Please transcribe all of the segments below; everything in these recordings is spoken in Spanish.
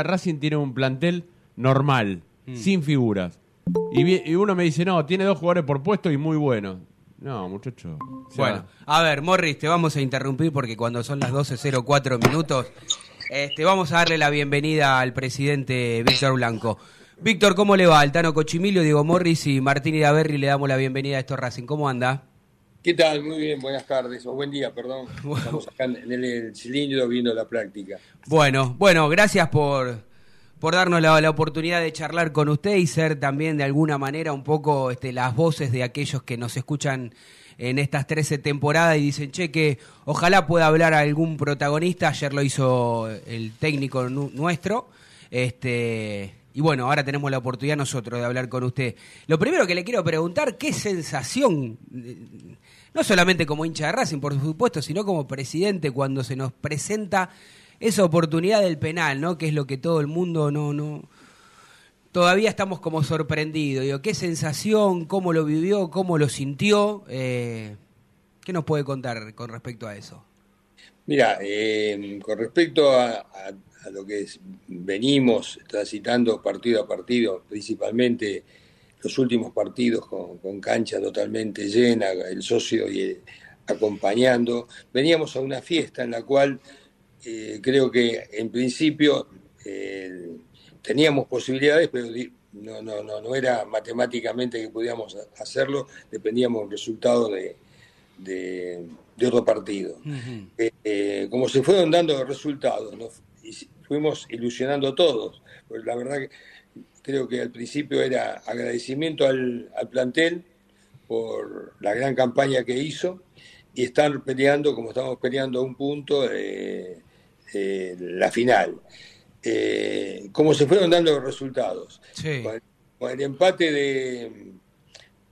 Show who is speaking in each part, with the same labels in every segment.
Speaker 1: Racing tiene un plantel normal, mm. sin figuras. Y, uno me dice, no, tiene dos jugadores por puesto y muy buenos. No, muchacho.
Speaker 2: Bueno, a ver, Morris, te vamos a interrumpir porque cuando son las 12.04 minutos, este, vamos a darle la bienvenida al presidente Víctor Blanco. Víctor, ¿cómo le va? Altano Cochimilio, Diego Morris y Martín Idaverri le damos la bienvenida a esto Racing. ¿Cómo anda?
Speaker 3: ¿Qué tal? Muy bien, buenas tardes, o buen día, perdón. Estamos acá en el, cilindro viendo la práctica.
Speaker 2: Bueno, bueno, gracias por, por darnos la, oportunidad de charlar con usted y ser también de alguna manera un poco este, las voces de aquellos que nos escuchan en estas 13 temporadas y dicen, che, que ojalá pueda hablar algún protagonista. Ayer lo hizo el técnico nuestro. Este, y bueno, ahora tenemos la oportunidad nosotros de hablar con usted. Lo primero que le quiero preguntar, ¿qué sensación, no solamente como hincha de Racing, por supuesto, sino como presidente, cuando se nos presenta esa oportunidad del penal, ¿no? Que es lo que todo el mundo no, no, todavía estamos como sorprendidos. Digo, ¿Qué sensación, cómo lo vivió, cómo lo sintió? Eh, ¿Qué nos puede contar con respecto a eso?
Speaker 3: Mira, eh, con respecto a, a lo que venimos transitando partido a partido, principalmente los últimos partidos con, cancha totalmente llena, el socio y acompañando. Veníamos a una fiesta en la cual eh, creo que en principio eh, teníamos posibilidades, pero no, no, no, no era matemáticamente que podíamos hacerlo, dependíamos del resultado de, de, otro partido. Eh, como se fueron dando resultados, fuimos ilusionando todos. Pues la verdad que creo que al principio era agradecimiento al, plantel por la gran campaña que hizo y estar peleando como estamos peleando a un punto de, la final. Eh, como se fueron dando los resultados. Con, el empate de...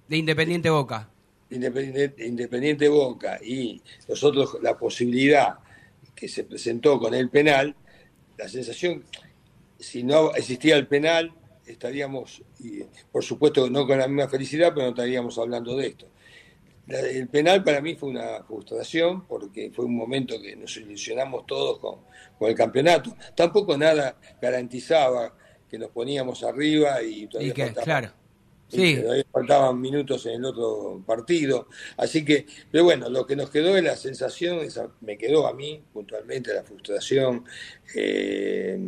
Speaker 2: De Independiente Boca.
Speaker 3: Independiente, Independiente Boca y nosotros la posibilidad que se presentó con el penal, la sensación, si no existía el penal, estaríamos, y por supuesto no con la misma felicidad, pero no estaríamos hablando de esto. El penal para mí fue una frustración porque fue un momento que nos ilusionamos todos con, el campeonato. Tampoco nada garantizaba que nos poníamos arriba y todavía
Speaker 2: claro.
Speaker 3: Sí. Todavía faltaban minutos en el otro partido. Así que, pero bueno, lo que nos quedó es la sensación, me quedó a mí puntualmente la frustración eh,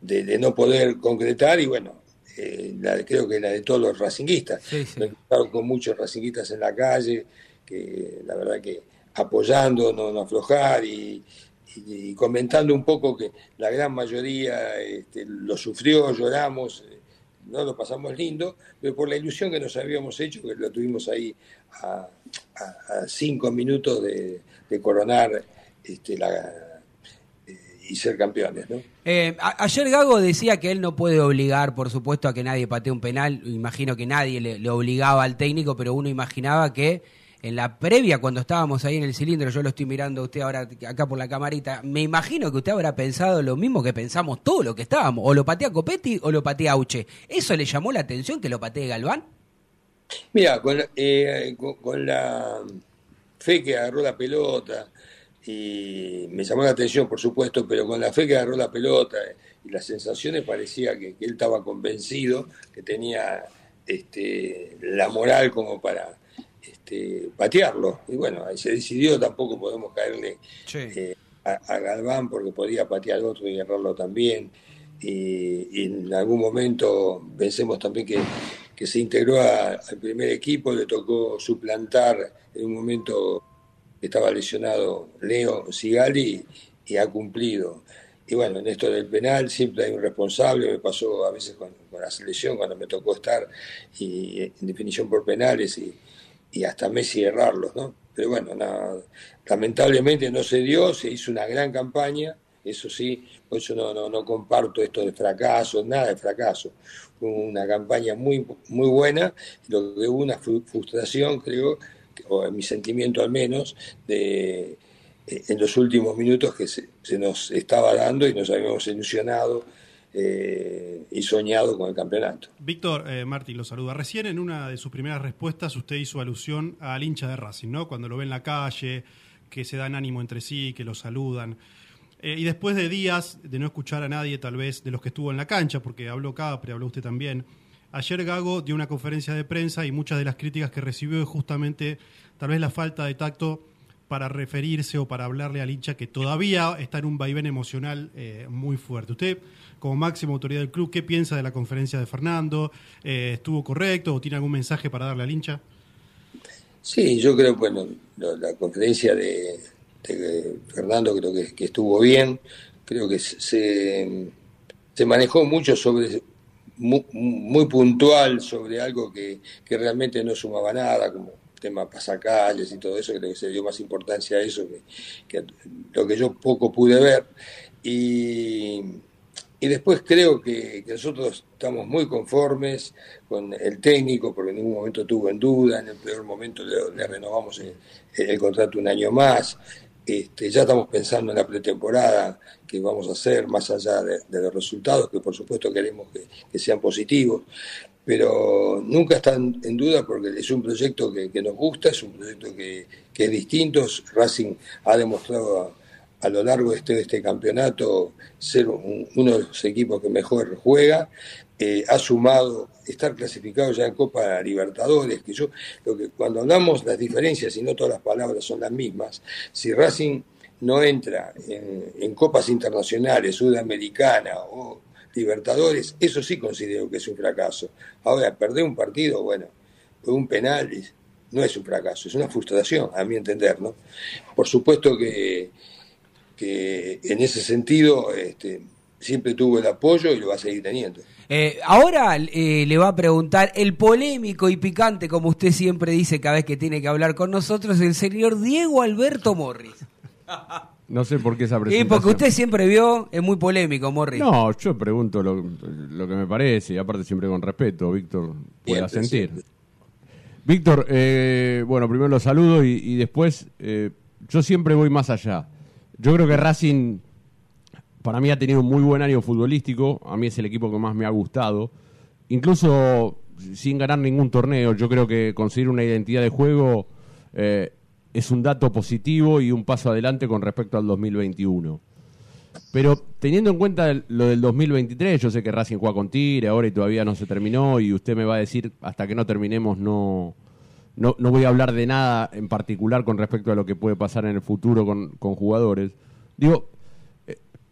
Speaker 3: de, no poder concretar y bueno, eh, creo que la de todos los racinguistas. Me he estado con muchos racinguistas en la calle, que la verdad que apoyando, no, aflojar y, comentando un poco que la gran mayoría este, lo sufrió, lloramos no lo pasamos lindo, pero por la ilusión que nos habíamos hecho, que lo tuvimos ahí a, cinco minutos de, coronar este, eh, y ser campeones. ¿no?
Speaker 2: Eh, ayer Gago decía que él no puede obligar, por supuesto, a que nadie patee un penal. Imagino que nadie le obligaba al técnico, pero uno imaginaba que en la previa, cuando estábamos ahí en el cilindro, yo lo estoy mirando a usted ahora acá por la camarita, me imagino que usted habrá pensado lo mismo que pensamos todo lo que estábamos, o lo patea Copetti o lo patea Auche. ¿Eso le llamó la atención que lo patee Galván?
Speaker 3: Mira, eh, con, la fe que agarró la pelota, y me llamó la atención, por supuesto, pero con la fe que agarró la pelota y las sensaciones parecía que, que él estaba convencido, que tenía este, la moral como para este, patearlo. Y bueno, ahí se decidió, tampoco podemos caerle eh, a, Galván porque podía patear al otro y agarrarlo también. Y, en algún momento pensemos también que, que se integró al primer equipo, le tocó suplantar en un momento estaba lesionado Leo Sigali y ha cumplido. Y bueno, en esto del penal siempre hay un responsable, me pasó a veces con, la selección cuando me tocó estar y en definición por penales y, y hasta Messi errarlos, ¿no? Pero bueno, lamentablemente no se dio, se hizo una gran campaña, eso sí, por eso no, no, no comparto esto de fracaso, nada de fracaso. Fue una campaña muy, muy buena, lo que hubo una frustración, creo, o en mi sentimiento al menos, de, en los últimos minutos que se, se nos estaba dando y nos habíamos ilusionado eh, y soñado con el campeonato.
Speaker 4: Víctor, eh, Martín lo saluda. Recién en una de sus primeras respuestas usted hizo alusión al hincha de Racing, ¿no? Cuando lo ve en la calle, que se dan ánimo entre sí, que lo saludan. Eh, y después de días de no escuchar a nadie, tal vez, de los que estuvo en la cancha, porque habló Capri, habló usted también, ayer Gago dio una conferencia de prensa y muchas de las críticas que recibió es justamente tal vez la falta de tacto para referirse o para hablarle al hincha que todavía está en un vaivén emocional eh, muy fuerte. Usted, como máxima autoridad del club, ¿qué piensa de la conferencia de Fernando? Eh, ¿Estuvo correcto o tiene algún mensaje para darle al hincha?
Speaker 3: Sí, yo creo, bueno, la conferencia de, Fernando creo que, estuvo bien, creo que se, se manejó mucho sobre, muy, puntual sobre algo que, realmente no sumaba nada, como tema pasacalles y todo eso, creo que se dio más importancia a eso que, lo que yo poco pude ver. Y, y después creo que, nosotros estamos muy conformes con el técnico, porque en ningún momento tuvo en duda, en el peor momento le, renovamos el, contrato un año más. Este, ya estamos pensando en la pretemporada que vamos a hacer, más allá de, los resultados, que por supuesto queremos que, sean positivos, pero nunca están en duda porque es un proyecto que, nos gusta, es un proyecto que, es distinto. Racing ha demostrado a, lo largo de este, este campeonato ser uno de los equipos que mejor juega. Eh, ha sumado estar clasificado ya en Copa Libertadores, que yo, lo que cuando hablamos las diferencias y no todas las palabras son las mismas, si Racing no entra en, copas internacionales, sudamericana o Libertadores, eso sí considero que es un fracaso. Ahora, perder un partido, bueno, un penal no es un fracaso, es una frustración, a mi entender, ¿no? Por supuesto que, que en ese sentido este, siempre tuvo el apoyo y lo va a seguir teniendo.
Speaker 2: Eh, ahora eh, le va a preguntar el polémico y picante, como usted siempre dice cada vez que tiene que hablar con nosotros, el señor Diego Alberto Morris.
Speaker 1: No sé por qué esa presentación.
Speaker 2: Y porque usted siempre vio, es muy polémico, Morris.
Speaker 1: No, yo pregunto lo, que me parece, y aparte siempre con respeto, Víctor, pueda sentir. Víctor, eh, bueno, primero lo saludo y, y después yo siempre voy más allá. Yo creo que Racing para mí ha tenido un muy buen año futbolístico, a mí es el equipo que más me ha gustado. Incluso sin ganar ningún torneo, yo creo que conseguir una identidad de juego eh, es un dato positivo y un paso adelante con respecto al 2021. Pero teniendo en cuenta lo del 2023, yo sé que Racing juega con Tigre ahora y todavía no se terminó y usted me va a decir hasta que no terminemos no, no, voy a hablar de nada en particular con respecto a lo que puede pasar en el futuro con, con jugadores. Digo,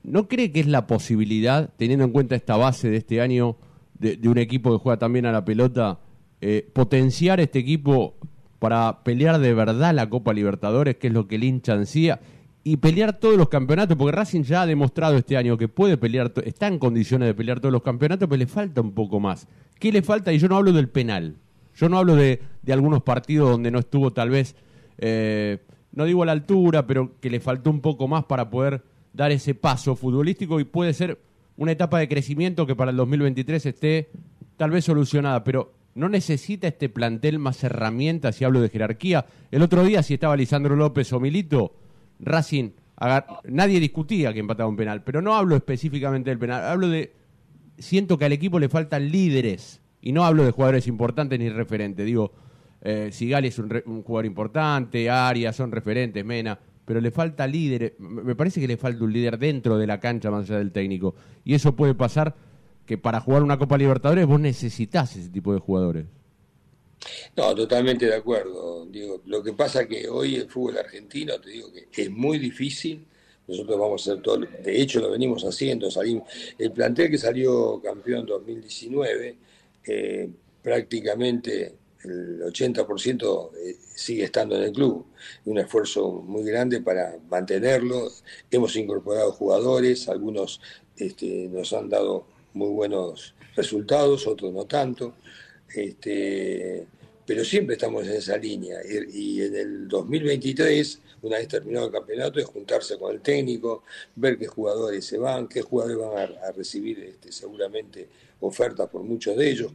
Speaker 1: ¿No cree que es la posibilidad, teniendo en cuenta esta base de este año, de, un equipo que juega también a la pelota, eh, potenciar este equipo para pelear de verdad la Copa Libertadores, que es lo que el hincha y pelear todos los campeonatos? Porque Racing ya ha demostrado este año que puede pelear, está en condiciones de pelear todos los campeonatos, pero le falta un poco más. ¿Qué le falta? Y yo no hablo del penal. Yo no hablo de, algunos partidos donde no estuvo tal vez, eh, no digo a la altura, pero que le faltó un poco más para poder dar ese paso futbolístico y puede ser una etapa de crecimiento que para el 2023 esté tal vez solucionada, pero no necesita este plantel más herramientas si hablo de jerarquía. El otro día, si estaba Lisandro López o Milito, Racing, nadie discutía que empataba un penal, pero no hablo específicamente del penal, hablo de, siento que al equipo le faltan líderes, y no hablo de jugadores importantes ni referentes, digo, eh, Sigali es un, un jugador importante, Arias son referentes, Mena, pero le falta líder. Me parece que le falta un líder dentro de la cancha más allá del técnico. Y eso puede pasar que para jugar una Copa Libertadores vos necesitas ese tipo de jugadores.
Speaker 3: No, totalmente de acuerdo. Digo, lo que pasa que hoy el fútbol argentino, te digo que es muy difícil. Nosotros vamos a hacer todo, de hecho lo venimos haciendo. Salimos, el plantel que salió campeón 2019, eh, prácticamente el 80% eh, sigue estando en el club. Un esfuerzo muy grande para mantenerlo. Hemos incorporado jugadores, algunos este, nos han dado muy buenos resultados, otros no tanto. Este, pero siempre estamos en esa línea. Y, en el 2023, una vez terminado el campeonato, es juntarse con el técnico, ver qué jugadores se van, qué jugadores van a, recibir este, seguramente ofertas por muchos de ellos,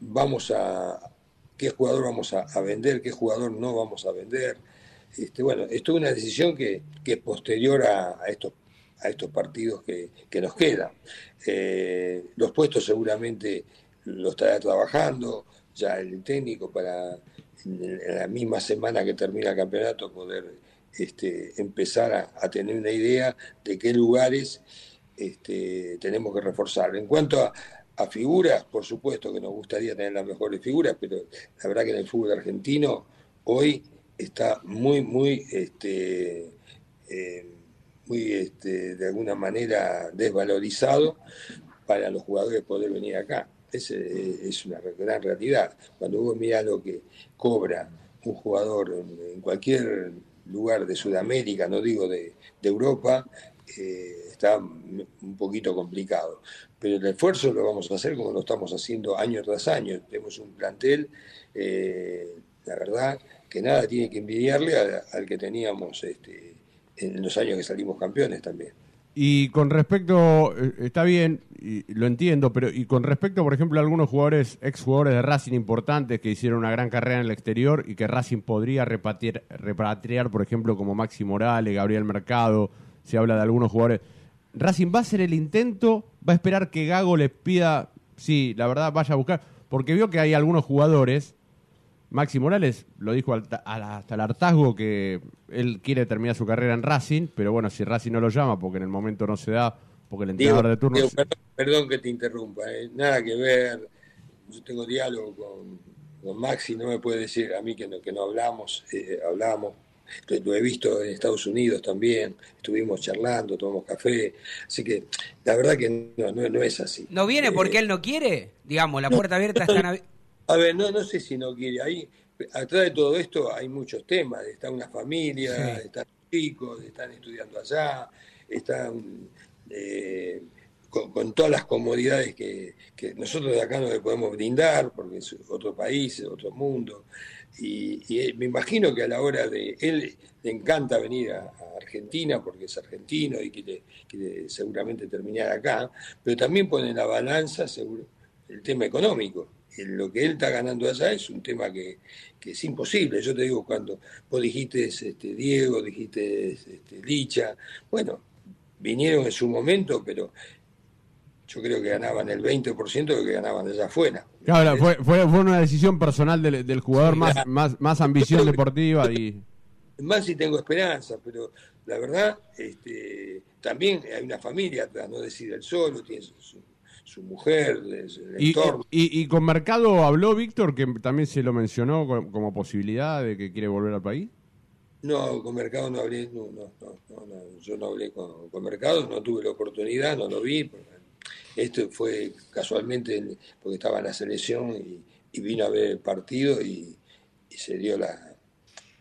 Speaker 3: vamos a, qué jugador vamos a, vender, qué jugador no vamos a vender. Este, bueno, esto es una decisión que, que es posterior a, estos, a estos partidos que, nos quedan. Eh, los puestos seguramente lo estará trabajando ya el técnico para la misma semana que termina el campeonato poder este, empezar a, tener una idea de qué lugares este, tenemos que reforzar. En cuanto a, figuras, por supuesto que nos gustaría tener las mejores figuras, pero la verdad que en el fútbol argentino hoy está muy, muy, este, eh, muy este, de alguna manera desvalorizado para los jugadores poder venir acá. Es, es una gran realidad. Cuando vos mirás lo que cobra un jugador en, cualquier lugar de Sudamérica, no digo de, Europa, eh, está un poquito complicado. Pero el esfuerzo lo vamos a hacer como lo estamos haciendo año tras año. Tenemos un plantel, eh, la verdad, que nada tiene que envidiarle al, que teníamos este, en los años que salimos campeones también.
Speaker 1: Y con respecto, eh, está bien, y lo entiendo, pero y con respecto, por ejemplo, a algunos jugadores, ex jugadores de Racing importantes que hicieron una gran carrera en el exterior y que Racing podría repatriar, repatriar por ejemplo, como Maxi Morales, Gabriel Mercado, se habla de algunos jugadores. Racing va a hacer el intento, va a esperar que Gago les pida, sí, la verdad, vaya a buscar, porque vio que hay algunos jugadores Maxi Morales lo dijo hasta el hartazgo que él quiere terminar su carrera en Racing, pero bueno, si Racing no lo llama porque en el momento no se da, porque el entrenador de turno...
Speaker 3: perdón, que te interrumpa, eh, nada que ver, yo tengo diálogo con, Maxi, no me puede decir a mí que no, que no hablamos, eh, hablamos, lo he visto en Estados Unidos también, estuvimos charlando, tomamos café, así que la verdad que no, no, es así.
Speaker 2: ¿No viene porque eh, él no quiere? Digamos, la puerta abierta está...
Speaker 3: A ver, no, no sé si no quiere. Ahí, atrás de todo esto hay muchos temas. Está una familia, están chicos, están estudiando allá, están eh, con, todas las comodidades que, nosotros de acá no le podemos brindar, porque es otro país, es otro mundo. Y, me imagino que a la hora de él le encanta venir a, Argentina porque es argentino y quiere, quiere, seguramente terminar acá, pero también pone en la balanza seguro, el tema económico lo que él está ganando allá es un tema que, es imposible. Yo te digo, cuando vos dijiste este, Diego, dijiste este, Licha, bueno, vinieron en su momento, pero yo creo que ganaban el 20% de lo que ganaban allá afuera.
Speaker 1: Claro, fue, fue, una decisión personal del, jugador, más, más, más ambición deportiva. y
Speaker 3: Más si tengo esperanza, pero la verdad, este, también hay una familia no decide él solo, tiene su, su mujer, el
Speaker 1: y, Y, con Mercado habló Víctor, que también se lo mencionó como, posibilidad de que quiere volver al país.
Speaker 3: No, con Mercado no hablé, no, no, no, yo no hablé con, Mercado, no tuve la oportunidad, no lo vi. Esto fue casualmente porque estaba en la selección y, vino a ver el partido y, se dio la,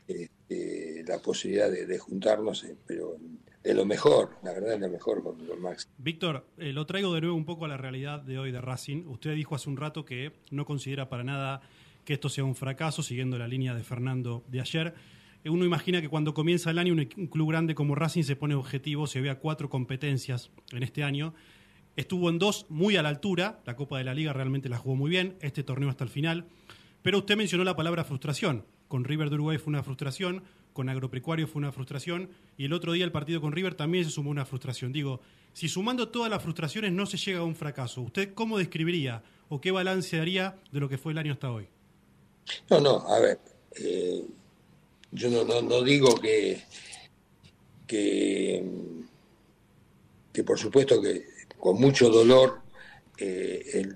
Speaker 3: este, la posibilidad de, juntarnos, eh, pero de lo mejor, la verdad es lo mejor con, Max.
Speaker 4: Víctor, eh, lo traigo de nuevo un poco a la realidad de hoy de Racing. Usted dijo hace un rato que no considera para nada que esto sea un fracaso, siguiendo la línea de Fernando de ayer. Eh, uno imagina que cuando comienza el año un club grande como Racing se pone objetivos, se ve a cuatro competencias en este año. Estuvo en dos muy a la altura, la Copa de la Liga realmente la jugó muy bien, este torneo hasta el final, pero usted mencionó la palabra frustración. Con River de Uruguay fue una frustración, con Agropecuario fue una frustración y el otro día el partido con River también se sumó una frustración. Digo, si sumando todas las frustraciones no se llega a un fracaso, ¿usted cómo describiría o qué balance haría de lo que fue el año hasta hoy?
Speaker 3: No, no, a ver, eh, yo no, digo que, que, por supuesto que con mucho dolor eh,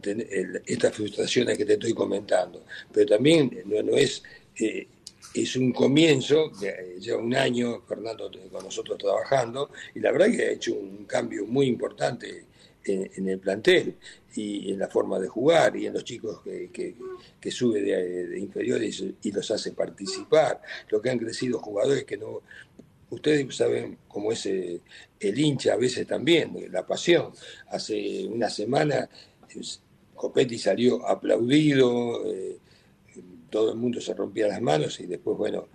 Speaker 3: estas frustraciones que te estoy comentando, pero también no, no es... Eh, es un comienzo, lleva un año Fernando con nosotros trabajando, y la verdad que ha hecho un cambio muy importante en, el plantel y en la forma de jugar y en los chicos que, que, sube de, inferiores y los hace participar, lo que han crecido jugadores que no... Ustedes saben cómo es eh, el, hincha a veces también, la pasión. Hace una semana Copetti salió aplaudido, eh, todo el mundo se rompía las manos y después, bueno,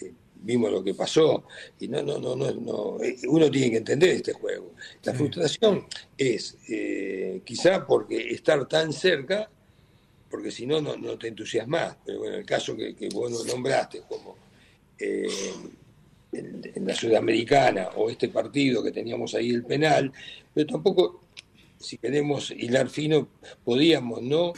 Speaker 3: eh, vimos lo que pasó. Y no, no, no, no, no, eh, uno tiene que entender este juego. La frustración es eh, quizá porque estar tan cerca, porque si no, no te entusiasmas. Pero bueno, el caso que, que vos nombraste, como en, la Sudamericana o este partido que teníamos ahí el penal, pero tampoco, si queremos hilar fino, podíamos no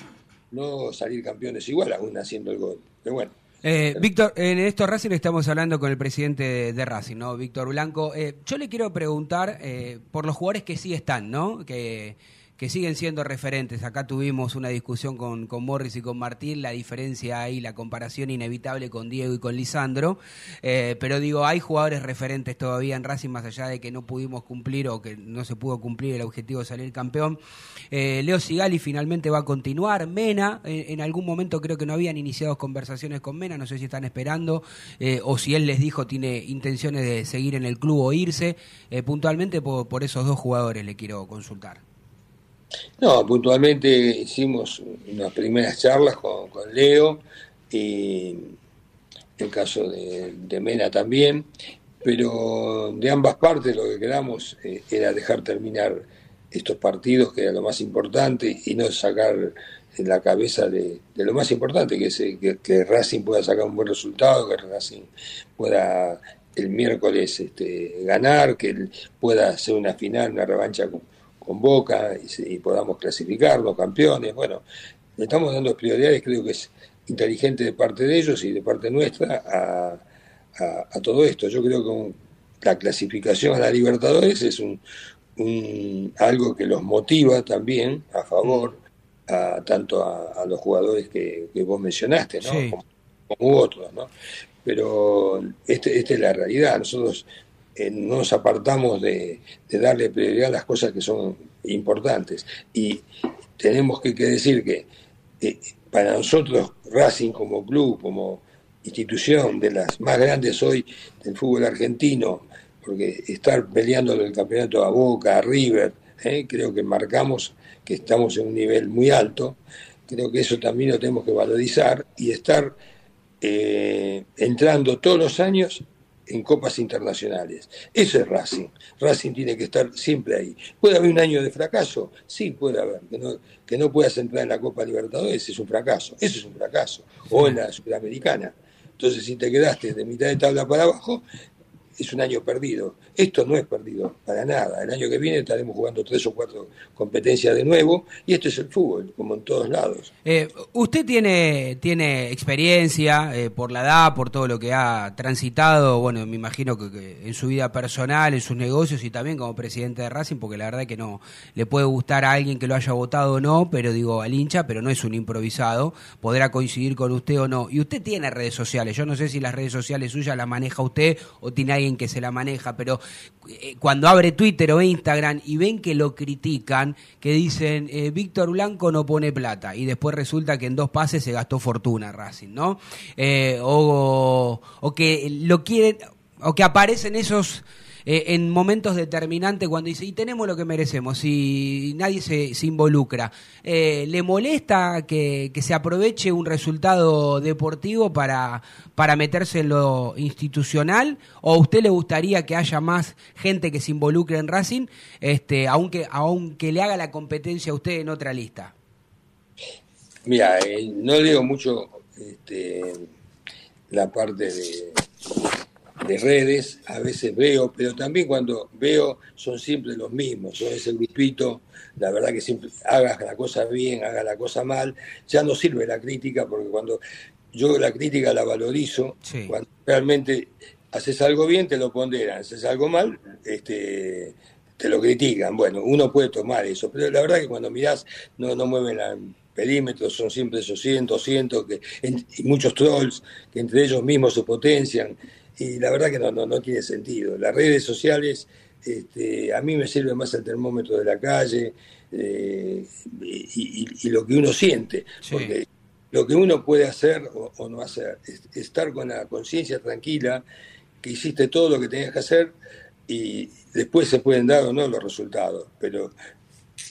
Speaker 3: no salir campeones igual, aún haciendo el gol. Pero bueno,
Speaker 2: Eh, Víctor, en esto Racing estamos hablando con el presidente de, Racing, ¿no? Víctor Blanco. Eh, yo le quiero preguntar eh, por los jugadores que sí están, ¿no? Que que siguen siendo referentes. Acá tuvimos una discusión con, con Morris y con Martín, la diferencia ahí, la comparación inevitable con Diego y con Lisandro. Eh, pero digo, hay jugadores referentes todavía en Racing, más allá de que no pudimos cumplir o que no se pudo cumplir el objetivo de salir campeón. Eh, Leo Sigali finalmente va a continuar. Mena, eh, en algún momento creo que no habían iniciado conversaciones con Mena, no sé si están esperando o si él les dijo tiene intenciones de seguir en el club o irse. puntualmente por esos dos jugadores le quiero consultar.
Speaker 3: No, puntualmente hicimos unas primeras charlas con, Leo y el caso de, Mena también, pero de ambas partes lo que queramos eh, era dejar terminar estos partidos, que era lo más importante, y no sacar en la cabeza de, lo más importante, que es eh, que, Racing pueda sacar un buen resultado, que Racing pueda el miércoles este, ganar, que pueda hacer una final, una revancha con Boca y, podamos clasificarnos campeones. Bueno, le estamos dando prioridades, creo que es inteligente de parte de ellos y de parte nuestra a, todo esto. Yo creo que la clasificación a la Libertadores es un, algo que los motiva también a favor a, tanto a, los jugadores que, vos mencionaste, ¿no? Como, otros, ¿no? Pero este, esta es la realidad. Nosotros eh, no nos apartamos de, darle prioridad a las cosas que son importantes. Y tenemos que, decir que eh, para nosotros Racing como club, como institución de las más grandes hoy del fútbol argentino, porque estar peleando el campeonato a Boca, a River, eh, creo que marcamos que estamos en un nivel muy alto, creo que eso también lo tenemos que valorizar y estar entrando todos los años en copas internacionales. Eso es Racing. Racing tiene que estar siempre ahí. ¿Puede haber un año de fracaso? Sí, puede haber. Que no, que no puedas entrar en la Copa Libertadores es un fracaso. Eso es un fracaso. O en la Sudamericana. Entonces, si te quedaste de mitad de tabla para abajo, es un año perdido. Esto no es perdido, para nada. El año que viene estaremos jugando tres o cuatro competencias de nuevo y esto es el fútbol, como en todos lados.
Speaker 2: Eh, usted tiene, tiene experiencia eh, por la edad, por todo lo que ha transitado, bueno, me imagino que, en su vida personal, en sus negocios y también como presidente de Racing, porque la verdad que no le puede gustar a alguien que lo haya votado o no, pero digo al hincha, pero no es un improvisado, podrá coincidir con usted o no. Y usted tiene redes sociales, yo no sé si las redes sociales suyas las maneja usted o tiene alguien que se la maneja, pero eh, cuando abre Twitter o Instagram y ven que lo critican, que dicen eh, Víctor Blanco no pone plata y después resulta que en dos pases se gastó fortuna Racing, ¿no? Eh, o, o que lo quieren, o que aparecen esos eh, en momentos determinantes cuando dice, y tenemos lo que merecemos, y nadie se, involucra. Eh, ¿Le molesta que, se aproveche un resultado deportivo para, para meterse en lo institucional? ¿O a usted le gustaría que haya más gente que se involucre en Racing, este, aunque, aunque le haga la competencia a usted en otra lista?
Speaker 3: Mira, eh, no leo mucho este, la parte de, de redes, a veces veo, pero también cuando veo son siempre los mismos, son ese grupito, la verdad que siempre hagas la cosa bien, hagas la cosa mal, ya no sirve la crítica porque cuando yo la crítica la valorizo, cuando realmente haces algo bien te lo ponderan, haces algo mal, este te lo critican. Bueno, uno puede tomar eso, pero la verdad que cuando mirás no, no mueven la perímetros, son siempre esos 100, 200, que, y muchos trolls que entre ellos mismos se potencian y la verdad que no, no, tiene sentido. Las redes sociales, este, a mí me sirve más el termómetro de la calle eh, y, lo que uno siente, porque lo que uno puede hacer o, no hacer, es estar con la conciencia tranquila que hiciste todo lo que tenías que hacer y después se pueden dar o no los resultados, pero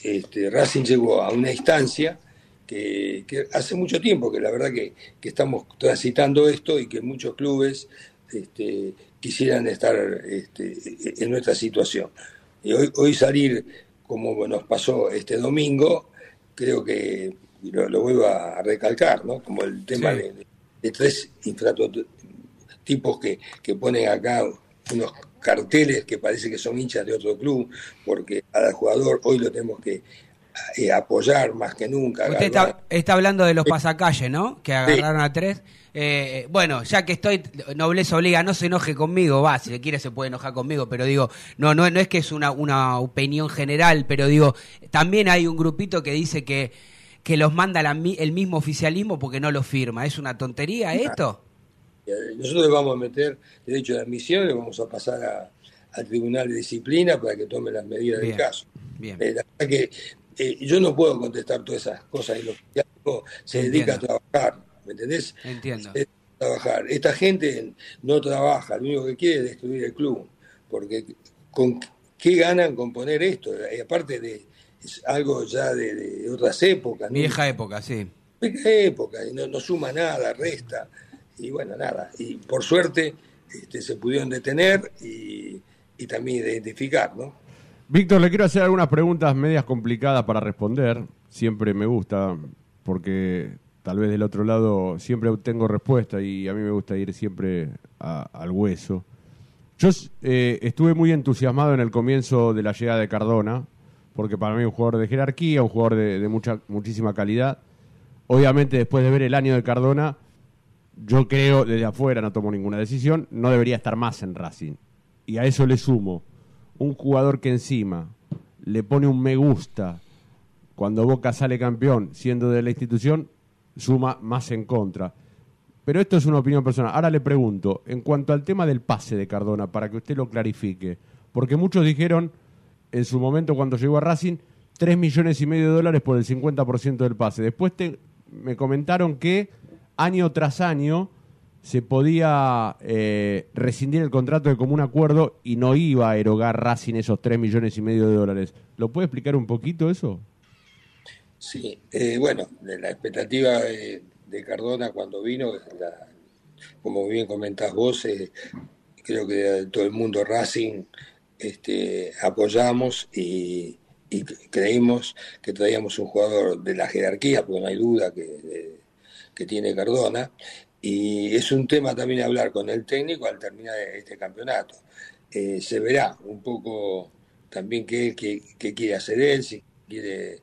Speaker 3: este, Racing llegó a una instancia que, hace mucho tiempo que la verdad que, que, estamos transitando esto y que muchos clubes este, quisieran estar este, en nuestra situación. Y hoy, hoy salir como nos pasó este domingo, creo que lo, vuelvo a recalcar, ¿no? como el tema de, tres tipos que, que ponen acá unos carteles que parece que son hinchas de otro club, porque al jugador hoy lo tenemos que eh, apoyar más que nunca.
Speaker 2: Usted está, está, hablando de los pasacalles, ¿no? Que agarraron a tres. Eh, bueno, ya que estoy, nobleza obliga, no se enoje conmigo, va, si le quiere se puede enojar conmigo, pero digo, no, no, no es que es una, una opinión general, pero digo, también hay un grupito que dice que, que los manda el mismo oficialismo porque no los firma. ¿Es una tontería esto?
Speaker 3: Nosotros vamos a meter derecho de admisión y vamos a pasar al Tribunal de Disciplina para que tome las medidas del caso. Bien. Eh, que eh, yo no puedo contestar todas esas cosas y los se dedica a trabajar ¿me entendés?
Speaker 2: Entiendo.
Speaker 3: trabajar. Esta gente no trabaja, lo único que quiere es destruir el club, porque ¿con qué ganan con poner esto? Y aparte de es algo ya de, otras épocas.
Speaker 2: Vieja época, sí.
Speaker 3: Vieja época, y no, suma nada, resta, y bueno, nada. Y por suerte este, se pudieron detener y, y también identificar, ¿no?
Speaker 1: Víctor, le quiero hacer algunas preguntas medias complicadas para responder. Siempre me gusta, porque tal vez del otro lado siempre tengo respuesta y a mí me gusta ir siempre al hueso. Yo eh, estuve muy entusiasmado en el comienzo de la llegada de Cardona, porque para mí es un jugador de jerarquía, un jugador de, mucha, muchísima calidad. Obviamente después de ver el año de Cardona, yo creo, desde afuera no tomo ninguna decisión, no debería estar más en Racing. Y a eso le sumo un jugador que encima le pone un me gusta cuando Boca sale campeón siendo de la institución, suma más en contra. Pero esto es una opinión personal. Ahora le pregunto, en cuanto al tema del pase de Cardona, para que usted lo clarifique, porque muchos dijeron en su momento cuando llegó a Racing, 3 millones y medio de dólares por el 50% del pase. Después me comentaron que año tras año se podía eh, rescindir el contrato de común acuerdo y no iba a erogar Racing esos 3 millones y medio de dólares. ¿Lo puede explicar un poquito eso?
Speaker 3: Sí, eh, bueno, la expectativa de, Cardona cuando vino, como bien comentás vos, eh, creo que todo el mundo Racing este, apoyamos y, creímos que traíamos un jugador de la jerarquía, porque no hay duda que, que tiene Cardona, y es un tema también hablar con el técnico al terminar este campeonato. Eh, se verá un poco también qué, qué quiere hacer él, si quiere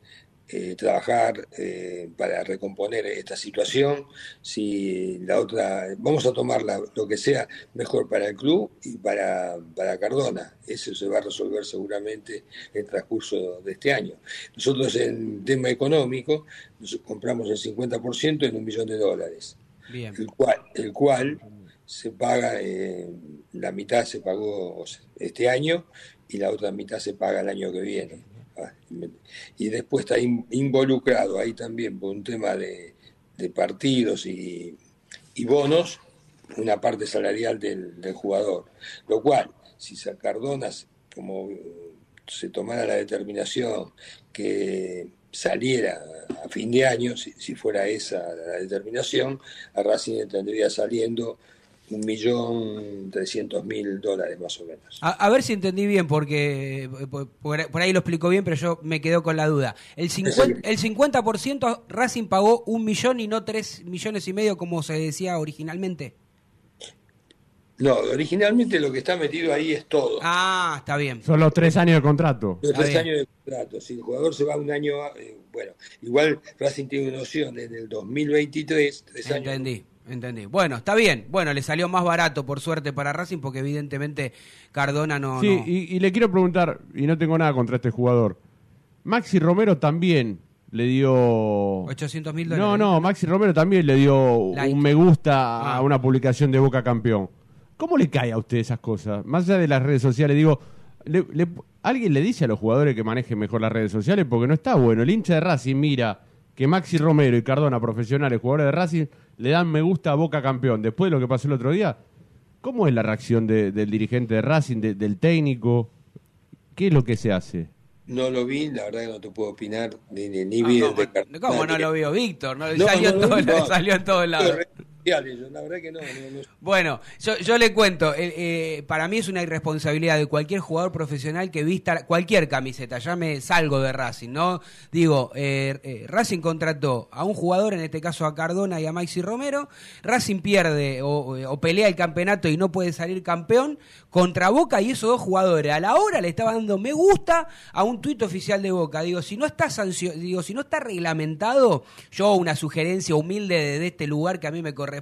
Speaker 3: eh, trabajar eh, para recomponer esta situación. Si la otra, vamos a tomar lo que sea mejor para el club y para, Cardona. Eso se va a resolver seguramente en transcurso de este año. Nosotros en tema económico nos compramos el 50% en un millón de dólares. El cual, el cual se paga, eh, la mitad se pagó este año y la otra mitad se paga el año que viene y después está involucrado ahí también por un tema de, partidos y, bonos, una parte salarial del, jugador. Lo cual, si Cardonas, como se tomara la determinación que saliera a fin de año, si, si fuera esa la determinación, a Racing tendría saliendo un millón trescientos mil dólares más o menos.
Speaker 2: A, ver si entendí bien, porque eh, por, ahí lo explicó bien, pero yo me quedo con la duda. El 50%, el 50 Racing pagó un millón y no tres millones y medio como se decía originalmente.
Speaker 3: No, originalmente lo que está metido ahí es todo.
Speaker 2: Ah, está bien.
Speaker 1: Son los tres años de contrato.
Speaker 3: Los tres años de contrato. Si el jugador se va un año, eh, bueno, igual Racing tiene una opción en el 2023, tres
Speaker 2: Entendí. Entendí. Bueno, está bien. Bueno, le salió más barato, por suerte, para Racing, porque evidentemente Cardona no.
Speaker 1: Sí, Y, le quiero preguntar, y no tengo nada contra este jugador. Maxi Romero también le dio.
Speaker 2: 800 mil
Speaker 1: dólares. No, no, Maxi Romero también le dio un me gusta a ah. una publicación de Boca Campeón. ¿Cómo le cae a usted esas cosas? Más allá de las redes sociales, digo, ¿alguien le dice a los jugadores que manejen mejor las redes sociales? Porque no está bueno. El hincha de Racing mira que Maxi Romero y Cardona, profesionales, jugadores de Racing, le dan me gusta a Boca campeón. Después de lo que pasó el otro día, ¿cómo es la reacción del dirigente de Racing, del técnico? ¿Qué es lo que se hace?
Speaker 3: No lo vi, la verdad que no te puedo opinar, ni, ni, ni ah,
Speaker 2: ¿Cómo no lo vio Víctor? No, salió, en todos lados.
Speaker 3: Verdad que no.
Speaker 2: Bueno, yo, le cuento, eh, eh, para mí es una irresponsabilidad de cualquier jugador profesional que vista cualquier camiseta, ya me salgo de Racing, ¿no? Digo, eh, Racing contrató a un jugador, en este caso a Cardona y a Maxi Romero, Racing pierde o, pelea el campeonato y no puede salir campeón contra Boca y esos dos jugadores a la hora le estaba dando me gusta a un tuit oficial de Boca. Digo, si no está digo, si no está reglamentado, yo una sugerencia humilde de, este lugar que a mí me corresponde,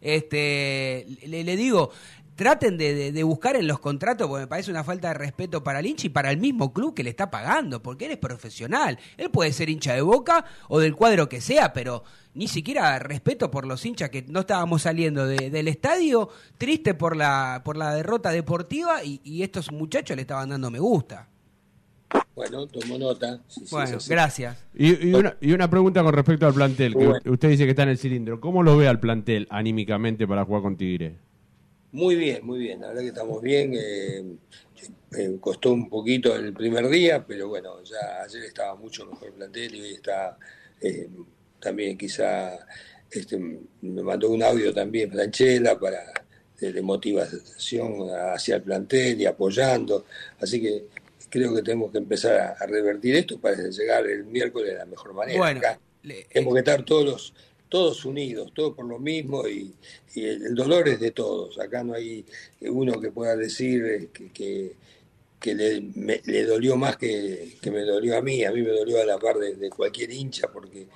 Speaker 2: este, le, digo, traten de, buscar en los contratos, porque me parece una falta de respeto para el hincha y para el mismo club que le está pagando, porque él es profesional. Él puede ser hincha de boca o del cuadro que sea, pero ni siquiera respeto por los hinchas que no estábamos saliendo del estadio, triste por la, por la derrota deportiva y, y estos muchachos le estaban dando me gusta.
Speaker 3: Bueno, tomo nota.
Speaker 2: bueno, gracias.
Speaker 1: Y, una, pregunta con respecto al plantel, que usted dice que está en el cilindro. ¿Cómo lo ve al plantel anímicamente para jugar con Tigre?
Speaker 3: Muy bien, muy bien. La verdad que estamos bien. Eh, eh, costó un poquito el primer día, pero bueno, ya ayer estaba mucho mejor el plantel y hoy está eh, también quizá este, me mandó un audio también Franchella para de motivación hacia el plantel y apoyando. Así que creo que tenemos que empezar a, revertir esto para llegar el miércoles de la mejor manera. Bueno, tenemos que estar todos todos unidos, todos por lo mismo y, el, dolor es de todos. Acá no hay uno que pueda decir eh, que, que, le, dolió más que, que, me dolió a mí. A mí me dolió a la par de cualquier hincha porque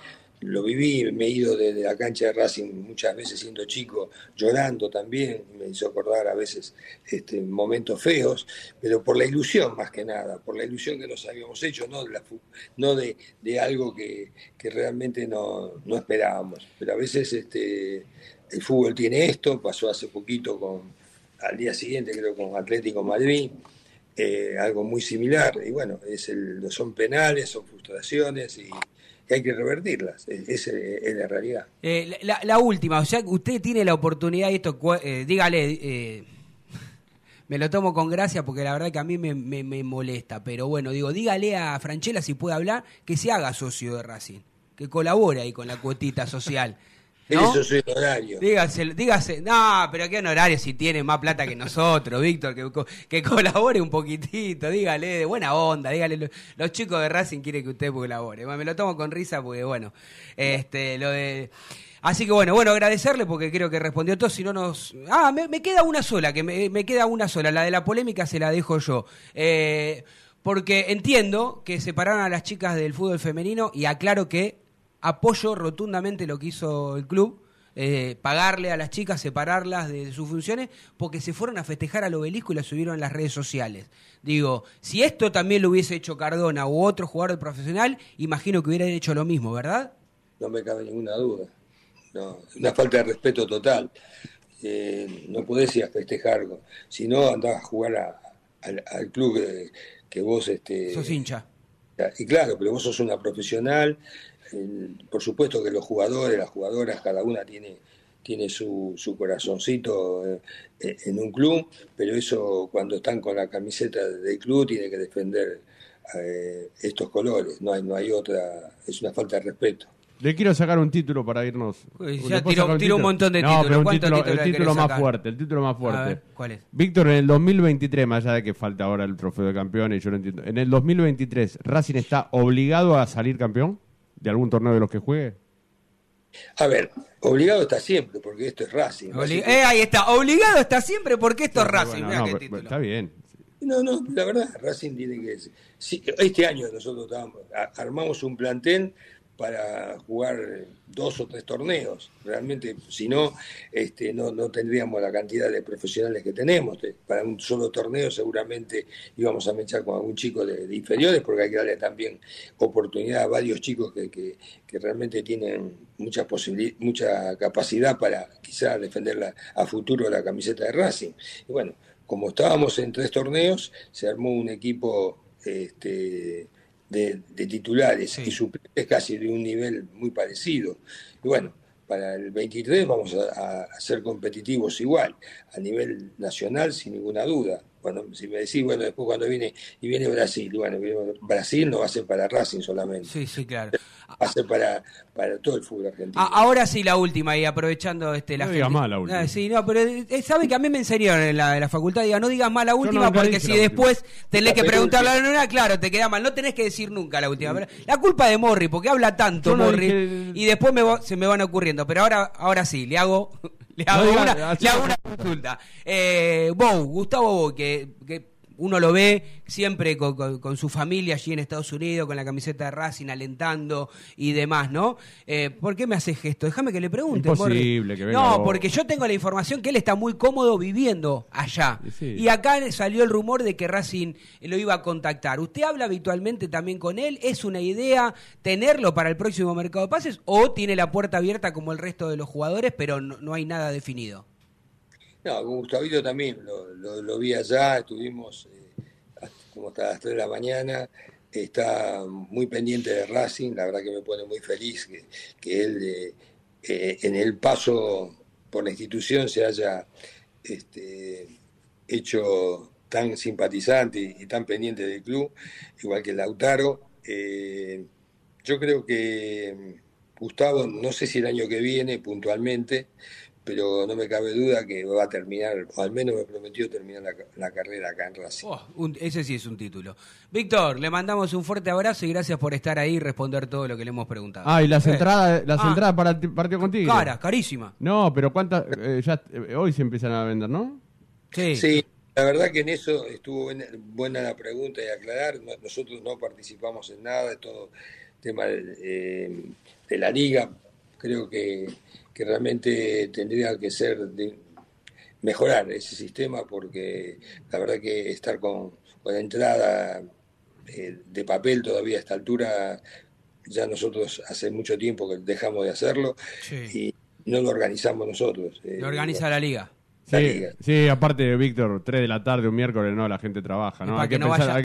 Speaker 3: lo viví, me he ido desde la cancha de Racing muchas veces siendo chico, llorando también, me hizo acordar a veces este, momentos feos, pero por la ilusión más que nada, por la ilusión que nos habíamos hecho, no de, la, no de, de algo que, que realmente no, no, esperábamos. Pero a veces este, el fútbol tiene esto, pasó hace poquito con, al día siguiente creo con Atlético Madrid, eh, algo muy similar, y bueno, es el, son penales, son frustraciones y hay que revertirlas. Esa es la realidad.
Speaker 2: Eh, la, última, o sea, usted tiene la oportunidad, y esto, eh, dígale, eh, me lo tomo con gracia porque la verdad que a mí me, me, molesta, pero bueno, digo, dígale a Franchella si puede hablar, que se haga socio de Racing, que colabore ahí con la cuotita social.
Speaker 3: Eso es honorario.
Speaker 2: Dígase, dígase, no, pero qué honorario si tiene más plata que nosotros, Víctor, que, que colabore un poquitito, dígale de buena onda, dígale, los chicos de Racing quieren que usted colabore. me lo tomo con risa porque, bueno, este, lo de... Así que bueno, bueno, agradecerle porque creo que respondió todo. Si no nos. Ah, me, queda una sola, que me, queda una sola. La de la polémica se la dejo yo. Eh, porque entiendo que separaron a las chicas del fútbol femenino y aclaro que apoyo rotundamente lo que hizo el club, eh, pagarle a las chicas, separarlas de, sus funciones, porque se fueron a festejar al obelisco y la subieron en las redes sociales. Digo, si esto también lo hubiese hecho Cardona u otro jugador profesional, imagino que hubieran hecho lo mismo, ¿verdad?
Speaker 3: No me cabe ninguna duda. No, una falta de respeto total. Eh, no podés ir a festejar, si no andás a jugar al, club que, vos... Este,
Speaker 2: sos hincha.
Speaker 3: Y claro, pero vos sos una profesional, por supuesto que los jugadores, las jugadoras, cada una tiene, tiene su, su corazoncito eh, en un club, pero eso cuando están con la camiseta del club tiene que defender eh, estos colores, no hay, no hay otra, es una falta de respeto.
Speaker 1: Le quiero sacar un título para irnos.
Speaker 2: ya tiró, un, montón de títulos.
Speaker 1: el título más fuerte, el título más fuerte.
Speaker 2: ¿Cuál es?
Speaker 1: Víctor, en el 2023, más allá de que falta ahora el trofeo de campeón, y yo lo entiendo. En el 2023, ¿Racing está obligado a salir campeón? De algún torneo de los que juegue?
Speaker 3: A ver, obligado está siempre, porque esto es Racing.
Speaker 2: eh, ahí está, obligado está siempre porque esto es Racing.
Speaker 1: está bien.
Speaker 3: No, no, la verdad, Racing tiene que... este año nosotros armamos un plantel para jugar dos o tres torneos. Realmente, si no, este, no, no tendríamos la cantidad de profesionales que tenemos. Para un solo torneo seguramente íbamos a mechar con algún chico de, inferiores, porque hay que darle también oportunidad a varios chicos que, que, realmente tienen mucha, mucha capacidad para quizá defender a futuro la camiseta de Racing. Y bueno, como estábamos en tres torneos, se armó un equipo... Este, de, titulares y suplentes casi de un nivel muy parecido. Y bueno, para el 23 vamos a, ser competitivos igual, a nivel nacional sin ninguna duda. Cuando si me decís, bueno, después cuando viene y viene Brasil, bueno, Brasil no va a ser para Racing solamente.
Speaker 2: Sí, sí, claro.
Speaker 3: Va a ser para, para todo el fútbol argentino.
Speaker 2: ahora sí la última y aprovechando este la
Speaker 1: no digas más la última.
Speaker 2: Ah, sí, no, pero eh, saben que a mí me enseñaron en la, la facultad, diga, no digas más la última porque si después tenés que preguntarle a la una, claro, te queda mal. No tenés que decir nunca la última. la culpa de Morri, porque habla tanto Morri y después me, se me van ocurriendo. Pero ahora, ahora sí, le hago le hago, una, consulta. Eh, Bow, Gustavo Bow, que, que uno lo ve siempre con, su familia allí en Estados Unidos, con la camiseta de Racing, alentando y demás, ¿no? Eh, ¿Por qué me hace gesto? Déjame que le pregunte.
Speaker 1: Imposible que venga
Speaker 2: No, porque yo tengo la información que él está muy cómodo viviendo allá. Y acá salió el rumor de que Racing lo iba a contactar. ¿Usted habla habitualmente también con él? ¿Es una idea tenerlo para el próximo mercado de pases o tiene la puerta abierta como el resto de los jugadores, pero no hay nada definido?
Speaker 3: No, con Gustavito también, lo, vi allá, estuvimos eh, como hasta las 3 de la mañana, está muy pendiente de Racing, la verdad que me pone muy feliz que, él eh, eh, en el paso por la institución se haya este, hecho tan simpatizante y, tan pendiente del club, igual que Lautaro. yo creo que Gustavo, no sé si el año que viene puntualmente, pero no me cabe duda que va a terminar, o al menos me prometió terminar la, carrera acá en Racing.
Speaker 2: Oh, ese sí es un título. Víctor, le mandamos un fuerte abrazo y gracias por estar ahí y responder todo lo que le hemos preguntado.
Speaker 1: Ah, y las eh. entradas, las ah. entradas para el partido contigo.
Speaker 2: Cara, carísima.
Speaker 1: No, pero cuántas, eh, ya eh, hoy se empiezan a vender, ¿no?
Speaker 3: Sí. Sí, la verdad que en eso estuvo buena, la pregunta y aclarar. Nosotros no participamos en nada de todo tema de la liga. Creo que que realmente tendría que ser de mejorar ese sistema porque la verdad que estar con, con entrada eh, de papel todavía a esta altura ya nosotros hace mucho tiempo que dejamos de hacerlo y no lo organizamos nosotros.
Speaker 2: Eh, lo organiza la liga.
Speaker 1: Sí, sí, aparte, Víctor, 3 de la tarde, un miércoles, no, la gente trabaja, ¿no? Hay que, pensar,